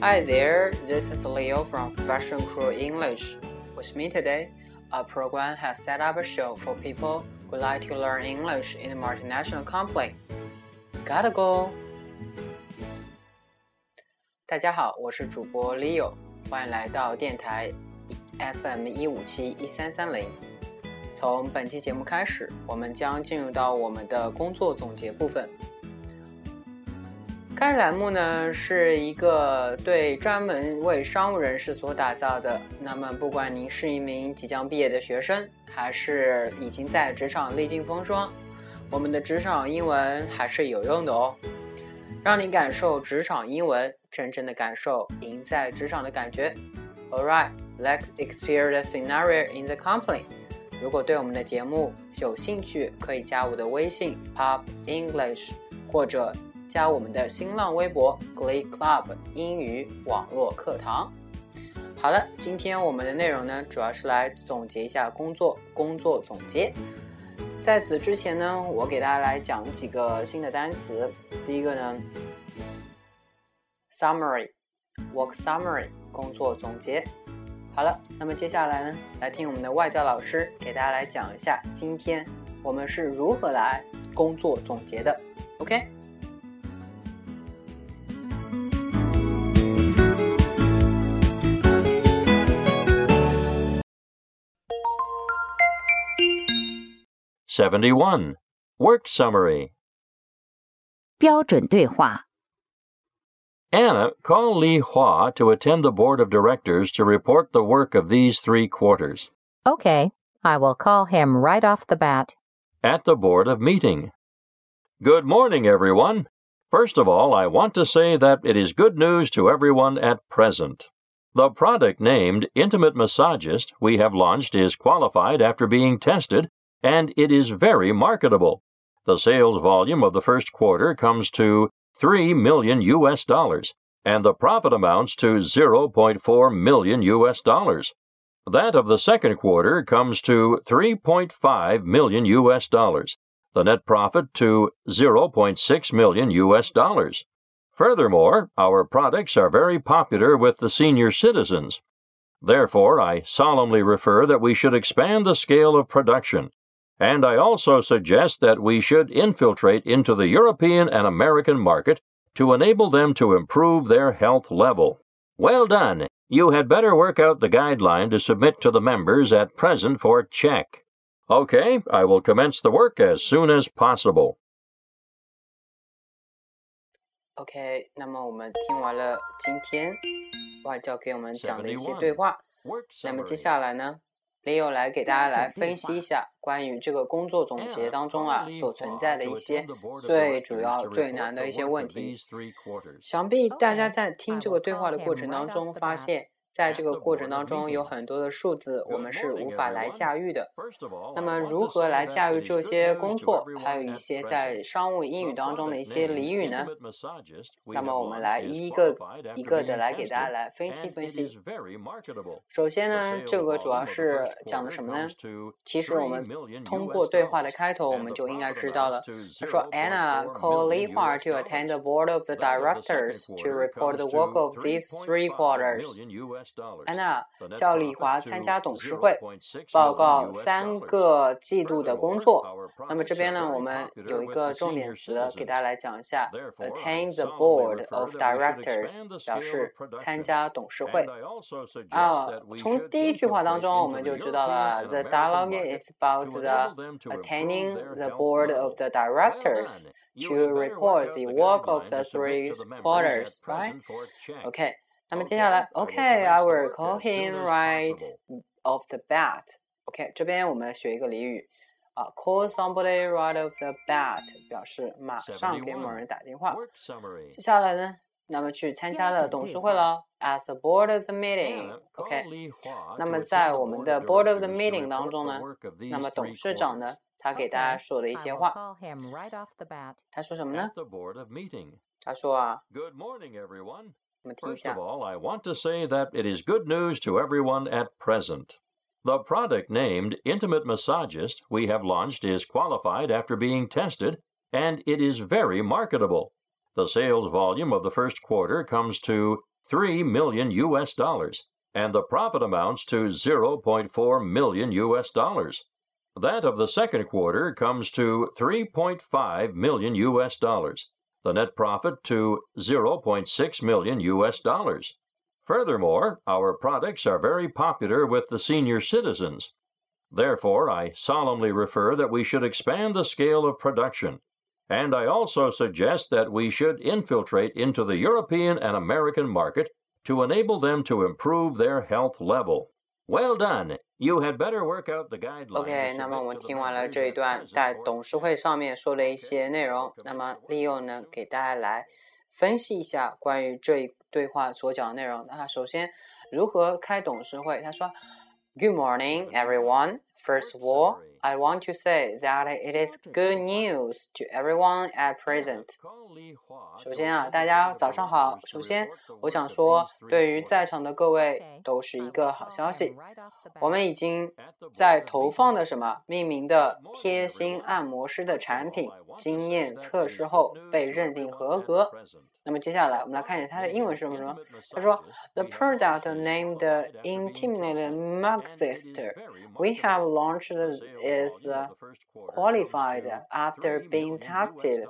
Hi there, this is Leo from Fashion Crew English. With me today, our program has set up a show for people who like to learn English in a multinational company. Gotta go! 大家好，我是主播 Leo，欢迎来到电台 FM 一五七一三三零。从本期节目开始，我们将进入到我们的工作总结部分。 该栏目呢是一个对专门为商务人士所打造的。那么，不管您是一名即将毕业的学生，还是已经在职场历尽风霜，我们的职场英文还是有用的哦，让你感受职场英文，真正的感受赢在职场的感觉。All right, let's experience the scenario in the company. 如果对我们的节目有兴趣，可以加我的微信 Pop English，或者。加我们的新浪微博 Glee Club 英语网络课堂。好了，今天我们的内容呢，主要是来总结一下工作，工作总结。在此之前呢，我给大家来讲几个新的单词。第一个呢，summary，work summary，工作总结。好了，那么接下来呢，来听我们的外教老师给大家来讲一下，今天我们是如何来工作总结的。OK。71. Work Summary 标准对话 Anna, call Li Hua to attend the board of directors to report the work of these three quarters. Okay, I will call him right off the bat. At the board of meeting. Good morning, everyone. First of all, I want to say that it is good news to everyone at present. The product named Intimate Massagist we have launched is qualified after being tested and it is very marketable. The sales volume of the first quarter comes to 3 million US dollars, and the profit amounts to 0.4 million US dollars. That of the second quarter comes to 3.5 million US dollars, the net profit to 0.6 million US dollars. Furthermore, our products are very popular with the senior citizens. Therefore, I solemnly refer that we should expand the scale of production and I also suggest that we should infiltrate into the European and American market to enable them to improve their health level. Well done! You had better work out the guideline to submit to the members at present for check. Okay, I will commence the work as soon as possible. OK，那么我们听完了今天外教给我们讲的一些对话，那么接下来呢 ？Leo 来给大家来分析一下关于这个工作总结当中啊所存在的一些最主要最难的一些问题。想必大家在听这个对话的过程当中发现。在这个过程当中，有很多的数字我们是无法来驾驭的。那么，如何来驾驭这些工作，还有一些在商务英语当中的一些俚语呢？那么，我们来一个一个的来给大家来分析分析。首先呢，这个主要是讲的什么呢？其实我们通过对话的开头，我们就应该知道了。他说：“Anna called Li Hua to attend the board of the directors to report the work of these three quarters。”安娜叫李华参加董事会，报告三个季度的工作。那么这边呢，我们有一个重点词给大家来讲一下：attain the board of directors，表示参加董事会。啊，从第一句话当中我们就知道了，the dialogue is about the attaining the board of the directors to report the work of the three quarters，right？OK。那么接下来，OK，I will call him right off the bat。OK，这边我们学一个俚语啊，call somebody right off the bat 表示马上给某人打电话。接下来呢，那么去参加了董事会了，as a board of the meeting。OK，那么在我们的 board of the meeting 当中呢，那么董事长呢，他给大家说的一些话，他说什么呢？他说啊。 First of all, I want to say that it is good news to everyone at present. The product named Intimate Massagist we have launched is qualified after being tested, and it is very marketable. The sales volume of the first quarter comes to 3 million US dollars, and the profit amounts to 0.4 million US dollars. That of the second quarter comes to 3.5 million US dollars, the net profit to 0.6 million US dollars. Furthermore, our products are very popular with the senior citizens. Therefore, I solemnly refer that we should expand the scale of production, and I also suggest that we should infiltrate into the European and American market to enable them to improve their health level. Well done. You had better work out the guidelines. OK，那么我们听完了这一段在董事会上面说的一些内容，那么利用呢给大家来分析一下关于这一对话所讲的内容。那首先如何开董事会？他说。Good morning, everyone. First of all, I want to say that it is good news to everyone at present. 首先啊，大家早上好。首先，我想说，对于在场的各位都是一个好消息。我们已经在投放的什么命名的贴心按摩师的产品经验测试后被认定合格。那么接下来我们来看一下它的英文是什么？他说：“The product named Intimate Maxist we have launched is qualified after being tested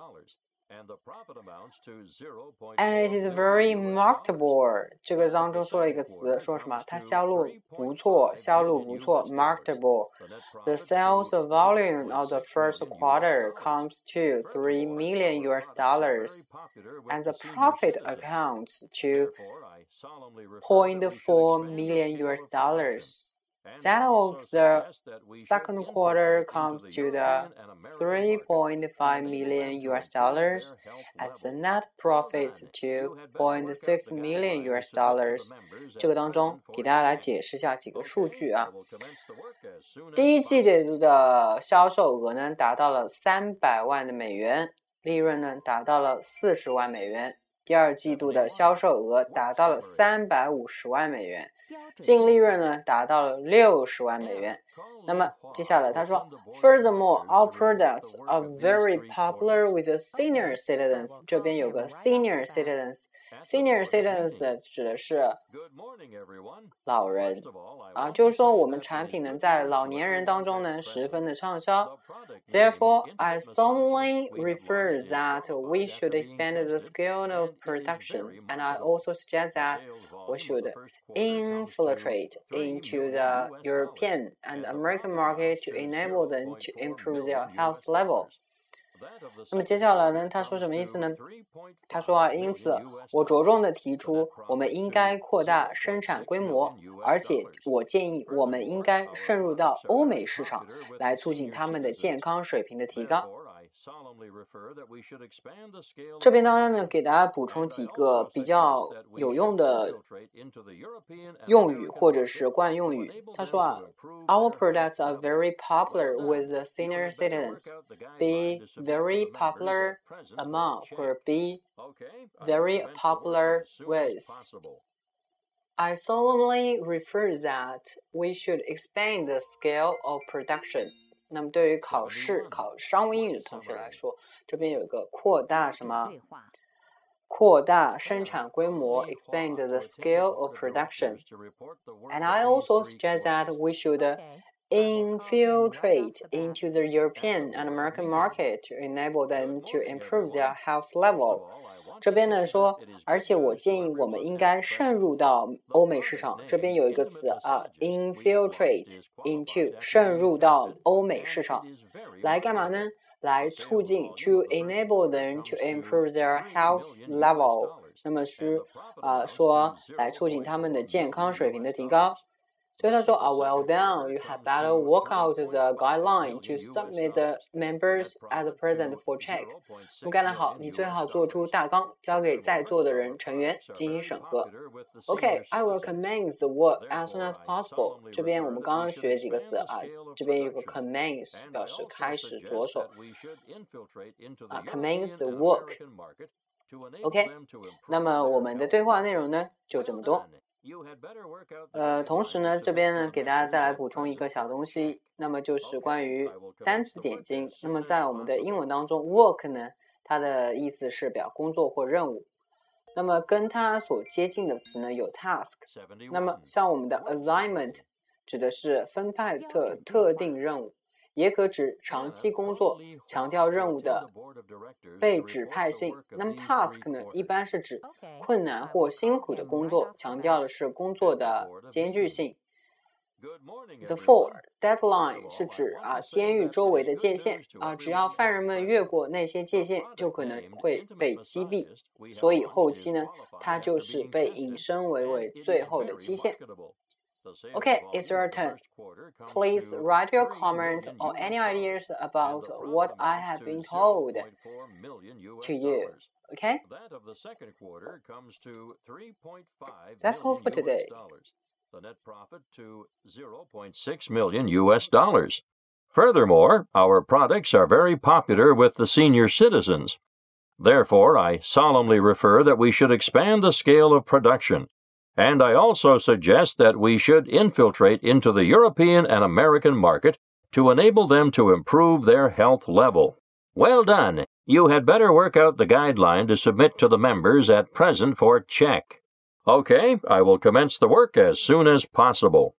And it is very marketable。这个当中说了一个词，说什么？它销路不错，销路不错，marketable。The sales volume of the first quarter comes to three million US dollars, and the profit accounts to point four million US dollars. That of the second quarter comes to the 3.5 million US dollars, and the net profit to 0.6 million US dollars。这个当中给大家来解释一下几个数据啊。第一季度的销售额呢达到了三百万的美元，利润呢达到了四十万美元。第二季度的销售额达到了三百五十万美元。净利润呢达到了六十万美元。那么接下来他说，Furthermore, our products are very popular with the senior citizens。这边有个 senior citizens。Senior citizens 指的是老人啊，就是说我们产品呢在老年人当中呢十分的畅销。Therefore, I solemnly refer that we should expand the scale of production, and I also suggest that we should infiltrate into the European and American market to enable them to improve their health level. 那么接下来呢？他说什么意思呢？他说啊，因此我着重的提出，我们应该扩大生产规模，而且我建议我们应该渗入到欧美市场，来促进他们的健康水平的提高。这边当然呢，给大家补充几个比较有用的用语或者是惯用语。他说啊，Our products are very popular with the senior citizens. Be very popular among 或者 be very popular with. I solemnly refer that we should expand the scale of production. 那么对于考试考商务英语的同学来说，这边有一个扩大什么？扩大生产规模，expand the scale of production. And I also suggest that we should infiltrate into the European and American market to enable them to improve their health level. 这边呢说，而且我建议我们应该渗入到欧美市场。这边有一个词啊，infiltrate into，渗入到欧美市场，来干嘛呢？来促进，to enable them to improve their health level。那么是啊，说来促进他们的健康水平的提高。所以他说啊，Well done, you have better work out the guideline to submit the members as present for check。你干得好，你最好做出大纲，交给在座的人成员进行审核。OK, I will commence the work as soon as possible。这边我们刚刚学几个词啊，这边有个 commence 表示开始着手啊，commence the work。OK，那么我们的对话内容呢就这么多。 呃，同时呢，这边呢给大家再来补充一个小东西，那么就是关于单词点睛。那么在我们的英文当中，work 呢，它的意思是表工作或任务。那么跟它所接近的词呢有 task。那么像我们的 assignment 指的是分派特特定任务，也可指长期工作，强调任务的被指派性。那么 task 呢，一般是指困难或辛苦的工作，强调的是工作的艰巨性。The four deadline 是指啊监狱周围的界限啊，只要犯人们越过那些界限，就可能会被击毙。所以后期呢，它就是被引申为为最后的期限。Okay, it's your turn. Please write your comment or any ideas about what I have been told to you. Okay? That's all for today the net profit to 0.6 million US dollars. Furthermore, our products are very popular with the senior citizens. Therefore, I solemnly refer that we should expand the scale of production, and I also suggest that we should infiltrate into the European and American market to enable them to improve their health level. Well done! You had better work out the guideline to submit to the members at present for check. Okay, I will commence the work as soon as possible.